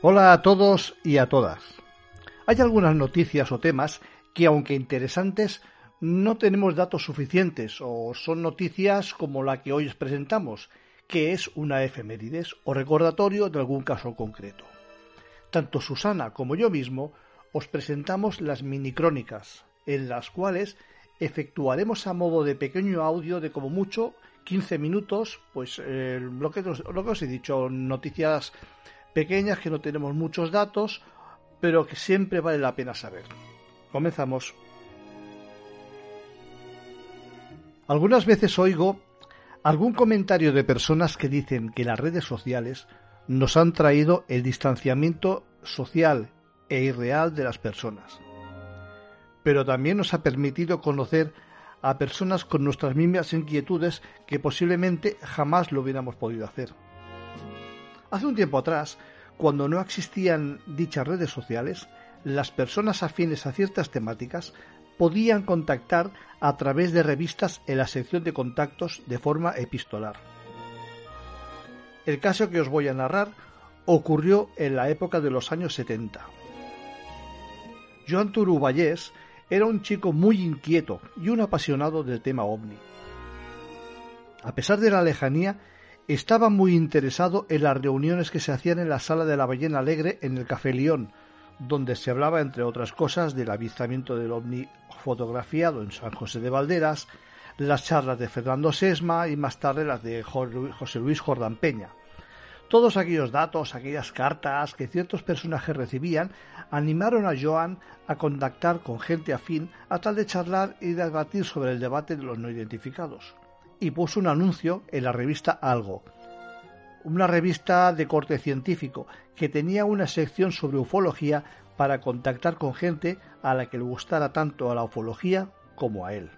Hola a todos y a todas. Hay algunas noticias o temas que, aunque interesantes, no tenemos datos suficientes o son noticias como la que hoy os presentamos, que es una efemérides o recordatorio de algún caso concreto. Tanto Susana como yo mismo os presentamos las minicrónicas, en las cuales efectuaremos a modo de pequeño audio de como mucho 15 minutos, pues eh, lo, que, lo que os he dicho, noticias pequeñas que no tenemos muchos datos, pero que siempre vale la pena saber. Comenzamos. Algunas veces oigo algún comentario de personas que dicen que las redes sociales nos han traído el distanciamiento social e irreal de las personas, pero también nos ha permitido conocer a personas con nuestras mismas inquietudes que posiblemente jamás lo hubiéramos podido hacer. Hace un tiempo atrás, cuando no existían dichas redes sociales, las personas afines a ciertas temáticas podían contactar a través de revistas en la sección de contactos de forma epistolar. El caso que os voy a narrar ocurrió en la época de los años 70. Joan Turuballés era un chico muy inquieto y un apasionado del tema ovni. A pesar de la lejanía, estaba muy interesado en las reuniones que se hacían en la sala de la Ballena Alegre en el Café León, donde se hablaba, entre otras cosas, del avistamiento del ovni fotografiado en San José de Valderas, las charlas de Fernando Sesma y más tarde las de José Luis Jordán Peña. Todos aquellos datos, aquellas cartas que ciertos personajes recibían, animaron a Joan a contactar con gente afín a tal de charlar y debatir sobre el debate de los no identificados y puso un anuncio en la revista Algo, una revista de corte científico que tenía una sección sobre ufología para contactar con gente a la que le gustara tanto a la ufología como a él.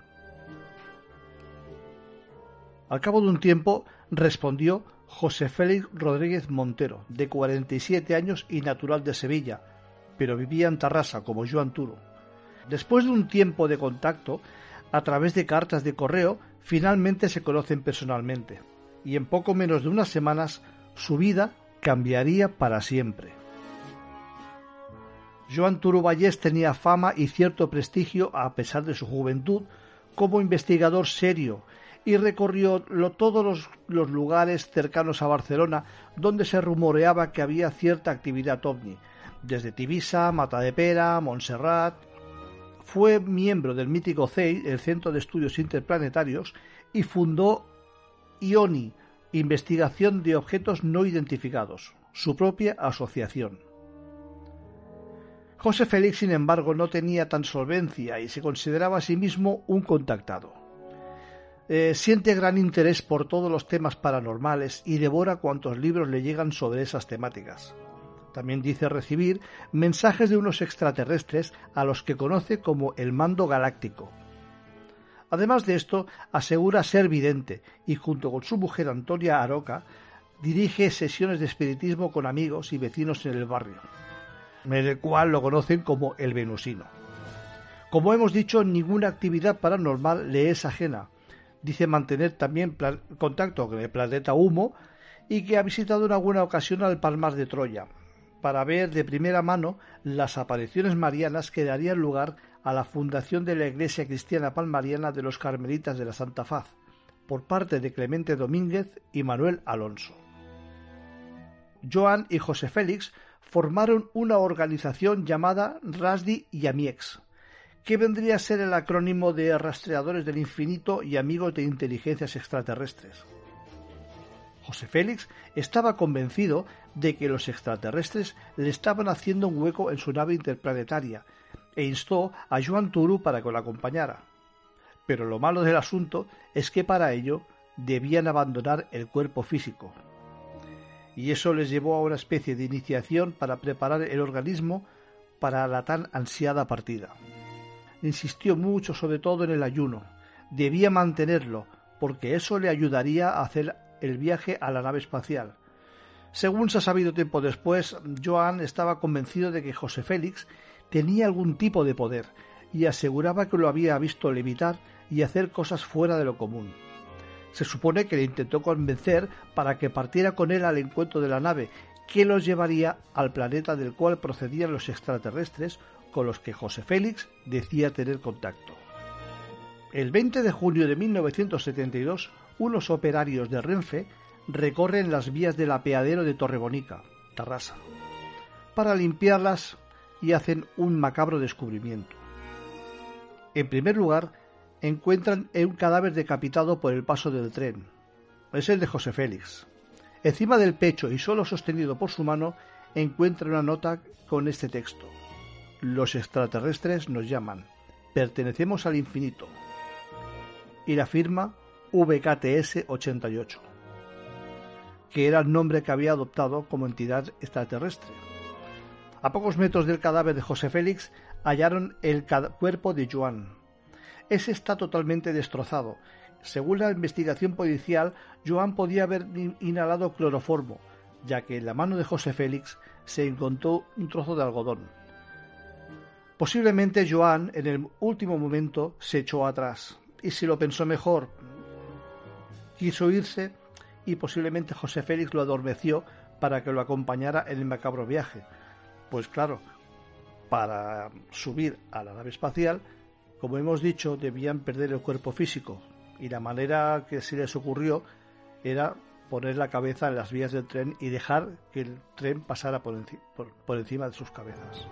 Al cabo de un tiempo respondió José Félix Rodríguez Montero, de 47 años y natural de Sevilla, pero vivía en Tarrasa como Joan Turo. Después de un tiempo de contacto, a través de cartas de correo, finalmente se conocen personalmente, y en poco menos de unas semanas su vida cambiaría para siempre. Joan Turuballés tenía fama y cierto prestigio a pesar de su juventud como investigador serio y recorrió todos los, lugares cercanos a Barcelona donde se rumoreaba que había cierta actividad ovni, desde Tivisa, Matadepera, Montserrat, fue miembro del mítico CEI, el Centro de Estudios Interplanetarios, y fundó IONI, Investigación de Objetos No Identificados, su propia asociación. José Félix, sin embargo, no tenía tan solvencia y se consideraba a sí mismo un contactado. Eh, siente gran interés por todos los temas paranormales y devora cuantos libros le llegan sobre esas temáticas. También dice recibir mensajes de unos extraterrestres a los que conoce como el mando galáctico. Además de esto, asegura ser vidente y junto con su mujer Antonia Aroca dirige sesiones de espiritismo con amigos y vecinos en el barrio, en el cual lo conocen como el venusino. Como hemos dicho, ninguna actividad paranormal le es ajena. Dice mantener también contacto con el planeta Humo y que ha visitado en alguna ocasión al Palmar de Troya, para ver de primera mano las apariciones marianas que darían lugar a la fundación de la Iglesia Cristiana Palmariana de los Carmelitas de la Santa Faz, por parte de Clemente Domínguez y Manuel Alonso. Joan y José Félix formaron una organización llamada Rasdi y Amiex, que vendría a ser el acrónimo de Rastreadores del Infinito y Amigos de Inteligencias Extraterrestres. José Félix estaba convencido de que los extraterrestres le estaban haciendo un hueco en su nave interplanetaria e instó a Joan Turu para que lo acompañara. Pero lo malo del asunto es que para ello debían abandonar el cuerpo físico. Y eso les llevó a una especie de iniciación para preparar el organismo para la tan ansiada partida. Insistió mucho sobre todo en el ayuno. Debía mantenerlo, porque eso le ayudaría a hacer el viaje a la nave espacial. Según se ha sabido tiempo después, Joan estaba convencido de que José Félix tenía algún tipo de poder y aseguraba que lo había visto levitar y hacer cosas fuera de lo común. Se supone que le intentó convencer para que partiera con él al encuentro de la nave, que los llevaría al planeta del cual procedían los extraterrestres con los que José Félix decía tener contacto. El 20 de junio de 1972, unos operarios de Renfe recorren las vías del apeadero de Torrebonica, Tarrasa, para limpiarlas y hacen un macabro descubrimiento. En primer lugar, encuentran un cadáver decapitado por el paso del tren. Es el de José Félix. Encima del pecho y solo sostenido por su mano, encuentra una nota con este texto. Los extraterrestres nos llaman. Pertenecemos al infinito. Y la firma VKTS 88, que era el nombre que había adoptado como entidad extraterrestre. A pocos metros del cadáver de José Félix hallaron el cuerpo de Joan. Ese está totalmente destrozado según la investigación policial, Joan podía haber inhalado cloroformo, ya que en la mano de José Félix se encontró un trozo de algodón. Posiblemente Joan en el último momento se echó atrás y si lo pensó mejor, quiso irse y posiblemente José Félix lo adormeció para que lo acompañara en el macabro viaje. Pues claro, para subir a la nave espacial, como hemos dicho, debían perder el cuerpo físico, y la manera que se les ocurrió era poner la cabeza en las vías del tren y dejar que el tren pasara por, encima de sus cabezas.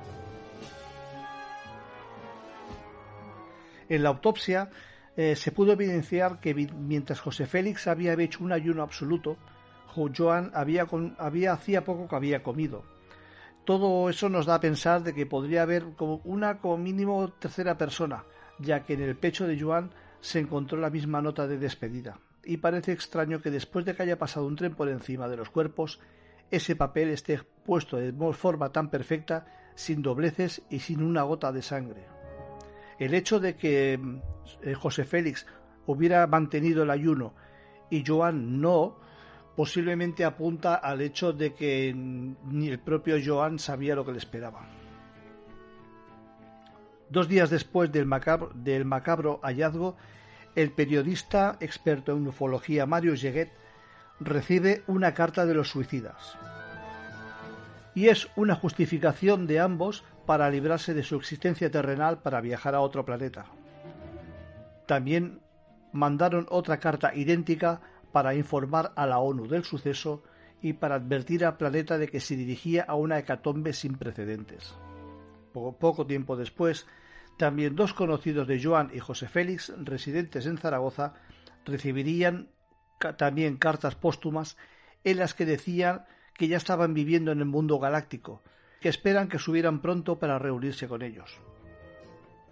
En la autopsia eh, se pudo evidenciar que mientras José Félix había hecho un ayuno absoluto, Joan había, hacía poco que había comido. Todo eso nos da a pensar de que podría haber como una como mínimo tercera persona, ya que en el pecho de Joan se encontró la misma nota de despedida, y parece extraño que después de que haya pasado un tren por encima de los cuerpos, ese papel esté puesto de forma tan perfecta, sin dobleces y sin una gota de sangre. El hecho de que eh, José Félix hubiera mantenido el ayuno y Joan no, posiblemente apunta al hecho de que ni el propio Joan sabía lo que le esperaba. Dos días después del macabro, hallazgo, el periodista experto en ufología Mario Jeguet recibe una carta de los suicidas. Y es una justificación de ambos para librarse de su existencia terrenal para viajar a otro planeta. También mandaron otra carta idéntica para informar a la ONU del suceso y para advertir al planeta de que se dirigía a una hecatombe sin precedentes. Poco, tiempo después, también dos conocidos de Joan y José Félix, residentes en Zaragoza, recibirían también cartas póstumas en las que decían que ya estaban viviendo en el mundo galáctico, que esperan que subieran pronto para reunirse con ellos.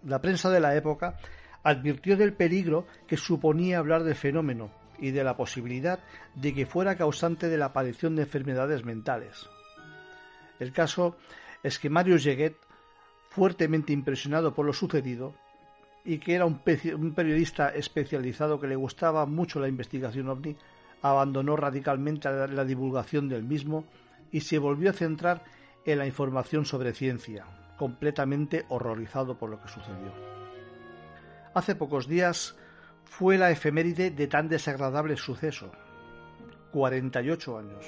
La prensa de la época advirtió del peligro que suponía hablar del fenómeno y de la posibilidad de que fuera causante de la aparición de enfermedades mentales. El caso es que Mario Jeguet fuertemente impresionado por lo sucedido y que era un, periodista especializado que le gustaba mucho la investigación ovni, abandonó radicalmente la divulgación del mismo y se volvió a centrar en la información sobre ciencia, completamente horrorizado por lo que sucedió. Hace pocos días fue la efeméride de tan desagradable suceso. 48 años.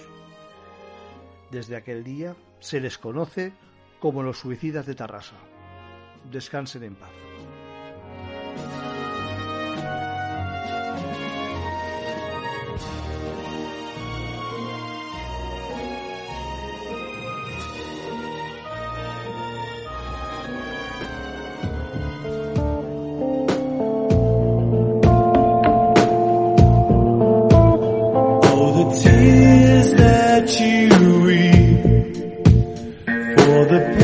Desde aquel día se les conoce como los suicidas de Tarrasa. Descansen en paz. tears that you weep for the